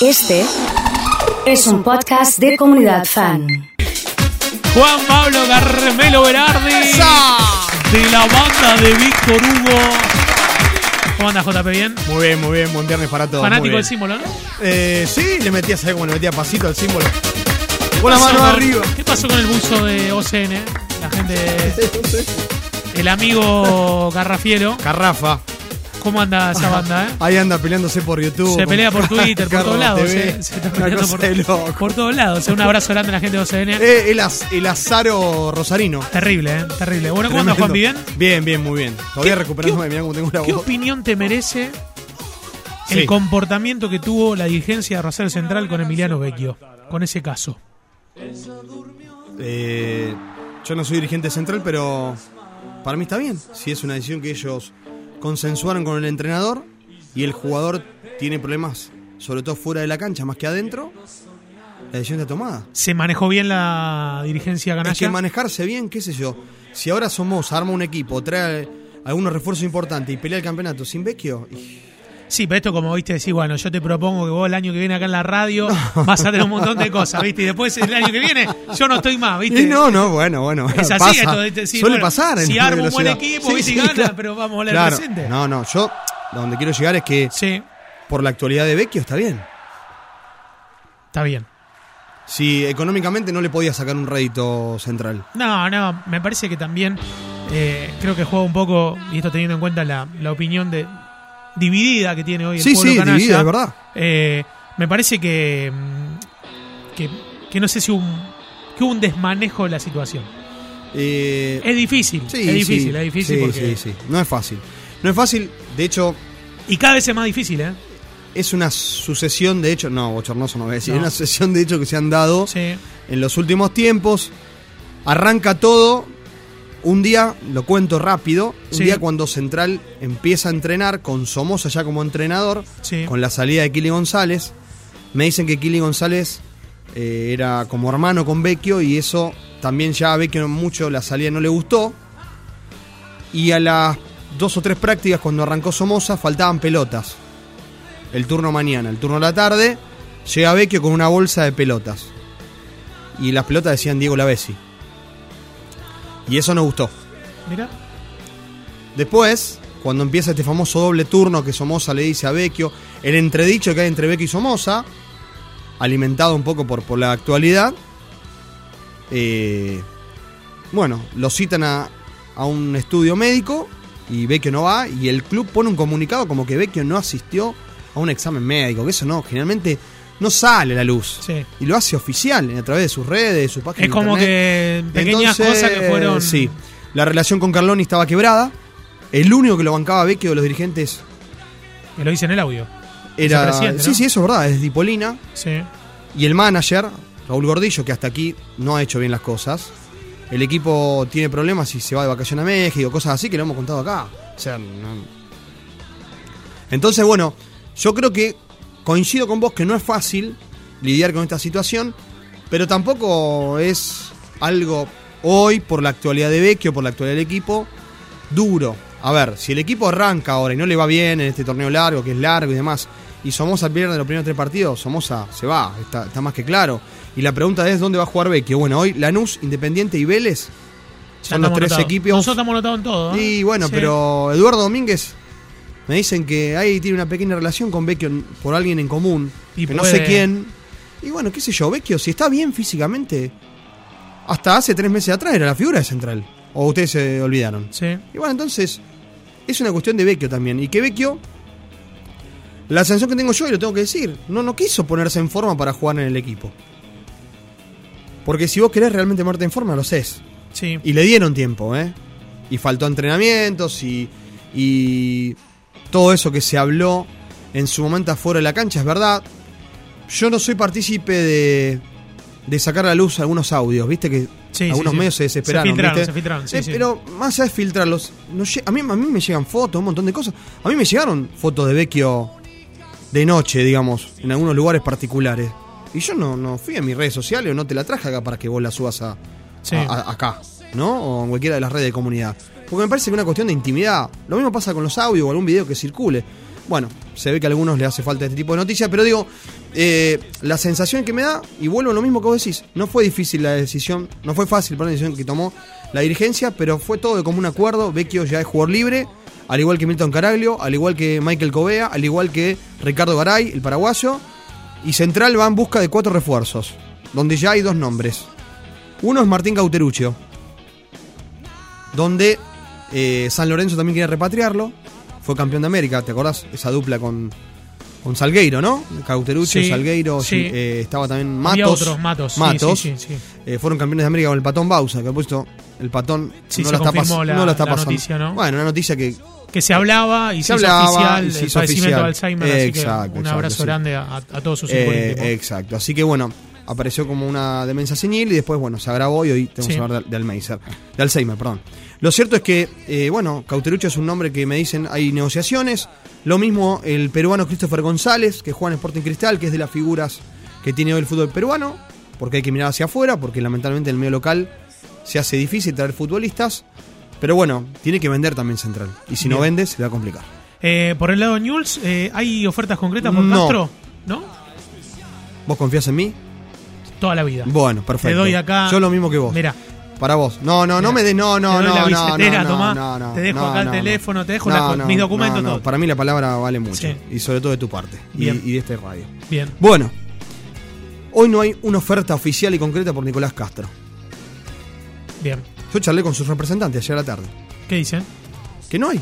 Este es un podcast de comunidad fan. Juan Pablo Carmelo Berardi de la banda de Víctor Hugo. ¿Cómo andas, JP? ¿Bien? Muy bien, muy bien, buen viernes para todos. Fanático del símbolo, ¿no? Eh, sí, le metía, ¿sabes cómo le metía pasito al símbolo? ¿Qué Con la mano con- arriba. ¿Qué pasó con el buzo de OCN? La gente. El amigo Garrafiero. Carrafa. ¿Cómo anda esa banda, eh? Ahí anda peleándose por YouTube. Se pelea por Twitter, por todos lados. Se, se está peleando por, por todos lados. O sea, un abrazo grande a la gente de OCN. Eh, el, az- el azaro rosarino. Terrible, ¿eh? Terrible. Bueno, ¿cómo anda Juan? ¿Bien? Bien, bien, muy bien. Todavía ¿Qué- recuperándome, qué- mirá cómo tengo la ¿Qué voz. opinión te merece el Sí. comportamiento que tuvo la dirigencia de Rosario Central con Emiliano Vecchio? Con ese caso. Eh, yo no soy dirigente central, pero para mí está bien. Si es una decisión que ellos consensuaron con el entrenador y el jugador tiene problemas, sobre todo fuera de la cancha, más que adentro, la decisión está tomada. ¿Se manejó bien la dirigencia Es que manejarse bien, qué sé yo. Si ahora somos, arma un equipo, trae algunos refuerzos importantes y pelea el campeonato sin Vecchio, y- Sí, pero esto como viste, decís, bueno, yo te propongo que vos el año que viene acá en la radio vas a tener un montón de cosas, ¿viste? Y después el año que viene yo no estoy más, ¿viste? y no, no, bueno, bueno. Es así pasa. esto. Sí, Suele bueno, pasar. en si armo un buen equipo, Sí, ¿viste? Y sí, gana, claro. pero vamos a hablar Claro. presente. No, no, yo donde quiero llegar es que Sí, por la actualidad de Vecchio está bien. está bien. Si económicamente no le podía sacar un rédito central. No, no, me parece que también eh, creo que juega un poco, y esto teniendo en cuenta la, la opinión de dividida que tiene hoy el Sí, pueblo sí, canalla, dividida, es verdad. eh, me parece que, mm, que, que no sé si un, que hubo un desmanejo de la situación. Eh, Es difícil, sí, es difícil, sí, es difícil sí, porque... sí, sí. No es fácil. No es fácil, de hecho, Y cada vez es más difícil, ¿eh? es una sucesión de hechos. No, bochornoso no voy a decir. No. Es una sucesión de hechos que se han dado en los últimos tiempos. Arranca todo. Un día, lo cuento rápido, un Sí. día cuando Central empieza a entrenar con Somoza ya como entrenador, Sí. con la salida de Kili González, me dicen que Kili González eh, era como hermano con Vecchio y eso también ya a Vecchio mucho la salida no le gustó. Y a las dos o tres prácticas cuando arrancó Somoza faltaban pelotas. El turno mañana, el turno de la tarde, llega Vecchio con una bolsa de pelotas. Y las pelotas decían Diego Lavesi. Y eso no gustó. Mira. Después, cuando empieza este famoso doble turno que Somoza le dice a Vecchio, el entredicho que hay entre Vecchio y Somoza, alimentado un poco por, por la actualidad, eh, bueno, lo citan a, a un estudio médico y Vecchio no va y el club pone un comunicado como que Vecchio no asistió a un examen médico, que eso no, generalmente no sale la luz. Sí. Y lo hace oficial a través de sus redes, de su página Es como internet. que pequeñas Entonces, cosas que fueron... Sí. La relación con Carloni estaba quebrada. El único que lo bancaba Vecchio de los dirigentes Que lo dice en el audio. era. Vicepresidente, Sí, ¿no? sí, eso es verdad, es Dipolina. Sí. Y el manager, Raúl Gordillo, que hasta aquí no ha hecho bien las cosas. El equipo tiene problemas y se va de vacaciones a México, cosas así que lo hemos contado acá. O sea, no- Entonces, bueno, yo creo que coincido con vos que no es fácil lidiar con esta situación, pero tampoco es algo hoy, por la actualidad de Vecchio, por la actualidad del equipo, duro. A ver, si el equipo arranca ahora y no le va bien en este torneo largo, que es largo y demás, y Somoza pierde los primeros tres partidos, Somoza se va, está, está más que claro. Y la pregunta es, ¿dónde va a jugar Vecchio? Bueno, hoy Lanús, Independiente y Vélez son los tres equipos. Nosotros estamos anotados en todo. ¿eh? Y bueno, Sí. pero Eduardo Domínguez me dicen que ahí tiene una pequeña relación con Vecchio por alguien en común, Y que no sé quién. Y bueno, qué sé yo, Vecchio, si está bien físicamente, hasta hace tres meses atrás era la figura de Central. O ustedes se olvidaron. Sí. Y bueno, entonces es una cuestión de Vecchio también. Y que Vecchio, la sensación que tengo yo, y lo tengo que decir, no, no quiso ponerse en forma para jugar en el equipo. Porque si vos querés realmente ponerte en forma, lo sé. Sí. Y le dieron tiempo, ¿eh? Y faltó entrenamientos y, y todo eso que se habló en su momento afuera de la cancha, es verdad. Yo no soy partícipe de, de sacar a la luz algunos audios, viste que Sí, algunos sí. medios se desesperaron. Se filtraron, ¿viste? se filtraron, sí, Eh, sí. Pero más allá de filtrarlos, no a, mí, a mí me llegan fotos, un montón de cosas. A mí me llegaron fotos de Vecchio de noche, digamos, en algunos lugares particulares. Y yo no, no fui a mis redes sociales o no te la traje acá para que vos la subas a- a- acá, ¿no? O en cualquiera de las redes de comunidad. Porque me parece que es una cuestión de intimidad. Lo mismo pasa con los audios o algún video que circule. bueno, se ve que a algunos le hace falta este tipo de noticias, pero digo, eh, la sensación que me da, y vuelvo a lo mismo que vos decís, no fue difícil la decisión, no fue fácil la decisión que tomó la dirigencia, pero fue todo de común acuerdo. Vecchio ya es jugador libre, al igual que Milton Caraglio, al igual que Michael Covea, al igual que Ricardo Garay, el paraguayo. Y Central va en busca de cuatro refuerzos, donde ya hay dos nombres. Uno es Martín Cauteruccio, donde eh, San Lorenzo también quiere repatriarlo. Fue campeón de América, ¿te acordás? Esa dupla con, con Salgueiro, ¿no? Cauteruccio, Sí, Salgueiro, sí. eh, estaba también Matos. Había otros, Matos. Matos. sí. Eh, fueron campeones de América con el Patón Bausa, que ha puesto el Patón no, la está, pas- la- no la está la pasando. noticia, ¿no? Bueno, una noticia que Que se hablaba y se, Se hablaba hizo oficial y se el hizo padecimiento oficial. de Alzheimer, así Exacto, que un exacto, abrazo sí. grande a, a todos sus Eh, exacto. Así que bueno, apareció como una demencia senil y después, bueno, se agravó y hoy tenemos Sí. que hablar de, de Alzheimer, de Alzheimer, perdón. Lo cierto es que, eh, bueno, Cauterucho es un nombre que me dicen hay negociaciones. Lo mismo el peruano Christopher González, que juega en Sporting Cristal, que es de las figuras que tiene hoy el fútbol peruano, porque hay que mirar hacia afuera, porque lamentablemente en el medio local se hace difícil traer futbolistas. Pero bueno, tiene que vender también Central. Y si no vende, se le va a complicar. Eh, por el lado de Newell's, eh, ¿hay ofertas concretas por No. Castro? ¿No? ¿Vos confías en mí? Toda la vida. Bueno, perfecto. Te doy acá. Yo lo mismo que vos. Mira, Para vos. No, no, no me des. No, no, te doy no, la no, no, billetera, no, tomá, no, no, te dejo no, acá el no, teléfono, no. te dejo la- mis documentos, no, no. todo. Para mí la palabra vale mucho. Sí. Y sobre todo de tu parte. Y, Bien. y de este radio. bien. Bueno. Hoy no hay una oferta oficial y concreta por Nicolás Castro. Bien. Yo charlé con sus representantes ayer a la tarde. ¿Qué dicen? Que no hay.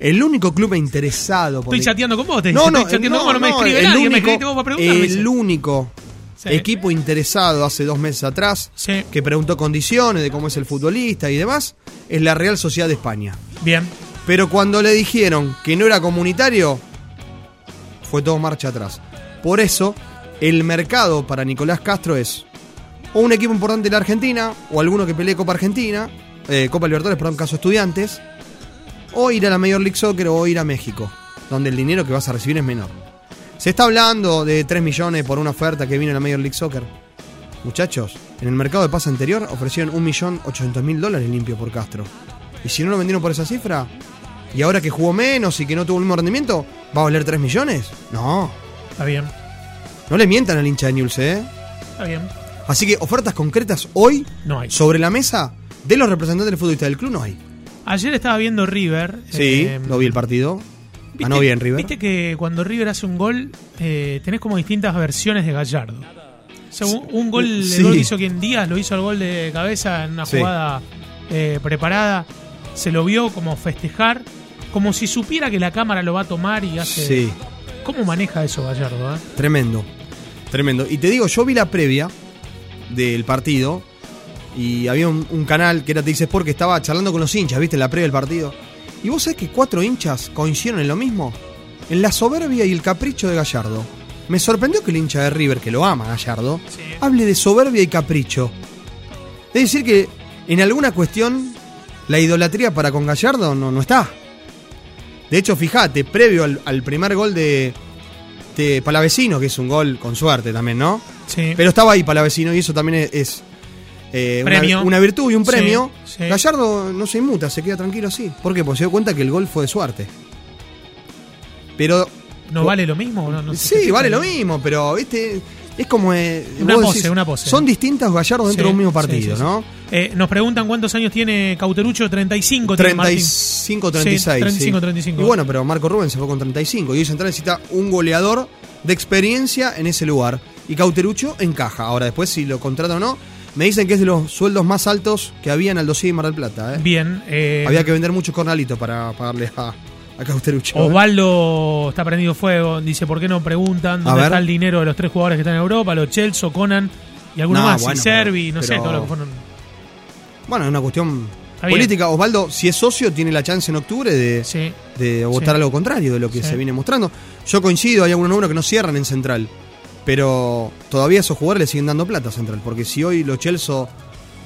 El único club interesado por Estoy chateando con vos, te No, no, no, no me el único- Sí. equipo interesado hace dos meses atrás Sí. que preguntó condiciones de cómo es el futbolista y demás es la Real Sociedad de España. Bien. Pero cuando le dijeron que no era comunitario, fue todo marcha atrás. Por eso, el mercado para Nicolás Castro es o un equipo importante de la Argentina, o alguno que pelee Copa Argentina, eh, Copa Libertadores, perdón, caso estudiantes, o ir a la Major League Soccer o ir a México, donde el dinero que vas a recibir es menor. Se está hablando de 3 millones por una oferta que vino en la Major League Soccer. Muchachos, en el mercado de pase anterior ofrecieron 1.800.000 dólares limpio por Castro. Y si no lo vendieron por esa cifra, y ahora que jugó menos y que no tuvo el mismo rendimiento, ¿va a valer 3 millones? No. Está bien. No le mientan al hincha de Newell's, ¿eh? Está bien. Así que ofertas concretas hoy No hay. sobre la mesa de los representantes del futbolista del club no hay. Ayer estaba viendo River. Sí, eh, lo vi el partido. ¿Viste- Ganó bien River. Viste que cuando River hace un gol, eh, tenés como distintas versiones de Gallardo. O sea, un, un gol, el Sí. gol que hizo quien Díaz, lo hizo el gol de cabeza en una Sí. jugada eh, preparada. Se lo vio como festejar, como si supiera que la cámara lo va a tomar y hace. Sí, ¿Cómo maneja eso Gallardo? eh? tremendo. Tremendo. Y te digo, yo vi la previa del partido y había un, un canal que era Te Sport que estaba charlando con los hinchas, ¿viste? En la previa del partido. Y vos sabés que cuatro hinchas coincidieron en lo mismo. En la soberbia y el capricho de Gallardo. Me sorprendió que el hincha de River, que lo ama Gallardo, Sí. hable de soberbia y capricho. Es decir, que en alguna cuestión la idolatría para con Gallardo no, no está. De hecho, fíjate, previo al, al primer gol de, de Palavecino, que es un gol con suerte también, ¿no? Sí. Pero estaba ahí Palavecino y eso también es, es, eh, una- virtud y un premio. sí. Gallardo no se inmuta, se queda tranquilo así. ¿Por qué? Porque se dio cuenta que el gol fue de suerte. Pero ¿No vale lo mismo? o No, no sé sí, vale lo mismo, pero viste, es como eh, Una vos pose, una pose. Son distintas Gallardo dentro Sí, de un mismo partido. ¿no? Eh, nos preguntan cuántos años tiene Cauterucho. 35 tiene Martín. 35, 36. Sí, 35, sí. 35. Y bueno, pero Marco Rubén se fue con 35 y hoy Central necesita un goleador de experiencia en ese lugar. Y Cauterucho encaja. Ahora, después, si lo contrata o no, me dicen que es de los sueldos más altos que había en Aldo y Mar del Plata. ¿eh? Bien. eh, Había que vender muchos cornalitos para pagarle a, a Cauterucho. ¿eh? Osvaldo está prendido fuego. Dice, ¿por qué no preguntan dónde está el dinero de los tres jugadores que están en Europa? Los Chelsea, Conan y algunos No, más. bueno, y Servi, pero- no sé, todo lo que fueron. Bueno, es una cuestión política. Osvaldo, si es socio, tiene la chance en octubre de, Sí. de votar Sí. algo contrario de lo que Sí. se viene mostrando. Yo coincido, hay algunos números que no cierran en Central, pero todavía esos jugadores le siguen dando plata a Central, porque si hoy los Chelsea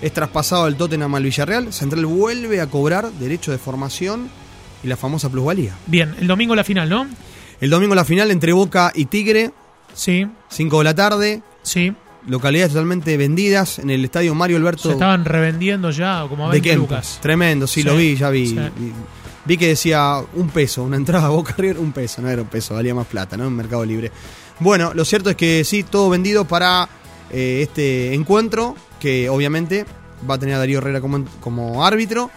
es traspasado del Tottenham al Villarreal, Central vuelve a cobrar derecho de formación y la famosa plusvalía. Bien, el domingo la final, ¿no? El domingo la final entre Boca y Tigre, Sí, 5 de la tarde, sí. localidades totalmente vendidas en el estadio Mario Alberto Se estaban revendiendo ya como a de 20 Kempe. lucas. Tremendo, sí, Sí, lo vi, ya vi. sí. Vi- Vi que decía un peso, una entrada a Boca River, un peso, no era un peso, valía más plata, ¿no? En Mercado Libre. Bueno, lo cierto es que sí, todo vendido para eh, este encuentro, que obviamente va a tener a Darío Herrera como, como árbitro.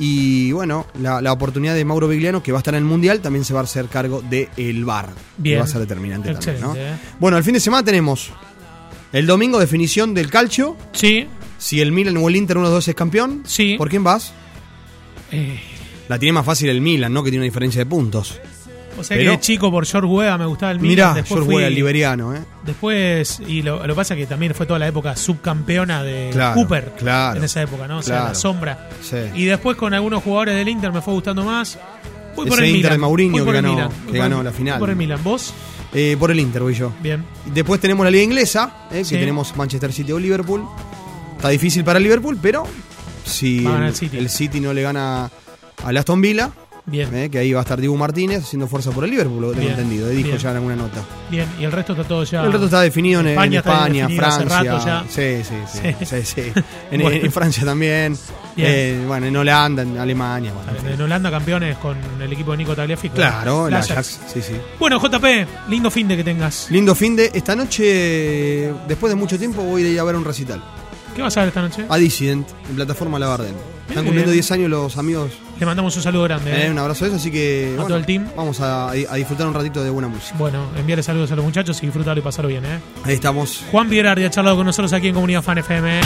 Y bueno, la, la oportunidad de Mauro Vigliano, que va a estar en el Mundial, también se va a hacer cargo del el VAR. Bien. Que va a ser determinante también, ¿no? Eh. Bueno, el fin de semana tenemos el domingo definición del calcio. Sí, Si el Milan o el Inter, uno de dos es campeón. Sí. ¿Por quién vas? eh, La tiene más fácil el Milan, ¿no? Que tiene una diferencia de puntos. O sea Pero- que de chico por George Weah me gustaba el Milan. Mirá, después yo fui- jugué al liberiano, ¿eh? Después, y lo, lo pasa que también fue toda la época subcampeona de Claro, Cooper. claro, En esa época, ¿no? O sea, claro. la sombra. Sí. Y después con algunos jugadores del Inter me fue gustando más. Voy por el Inter Milan. de Mourinho que el ganó- Milan. que por ganó el- la final. Por el Milan. ¿Vos? Eh, por el Inter voy yo. Bien. Después tenemos la Liga Inglesa, eh, Sí. que tenemos Manchester City o Liverpool. Está difícil para el Liverpool, pero si el, el City. el City no le gana al Aston Villa, Bien. eh, que ahí va a estar Diego Martínez haciendo fuerza por el Liverpool, lo que tengo Bien, entendido. dijo bien. ya en alguna nota. Bien. Y el resto está todo ya. El resto está definido en en España España, definido Francia. Sí, sí, sí. Sí. sí, sí. En, Bueno. en Francia también. Eh, bueno, en Holanda, en Alemania. bueno, en Holanda campeones con el equipo de Nico Tagliafico. Claro, el El Ajax. Sí, sí. Bueno, JP, lindo fin de que tengas. Lindo fin de. Esta noche, después de mucho tiempo, voy a ir a ver un recital. ¿Qué vas a ver esta noche? A Dissident, en plataforma Labardén. Están cumpliendo bien. 10 años los amigos. Le mandamos un saludo grande. Eh, ¿eh? un abrazo de eso, así que. A todo el team. Vamos a, a disfrutar un ratito de buena música. Bueno, enviarle saludos a los muchachos y disfrutarlo y pasarlo bien, ¿eh? Ahí estamos. Juan Pierardi ha charlado con nosotros aquí en Comunidad Fan FM.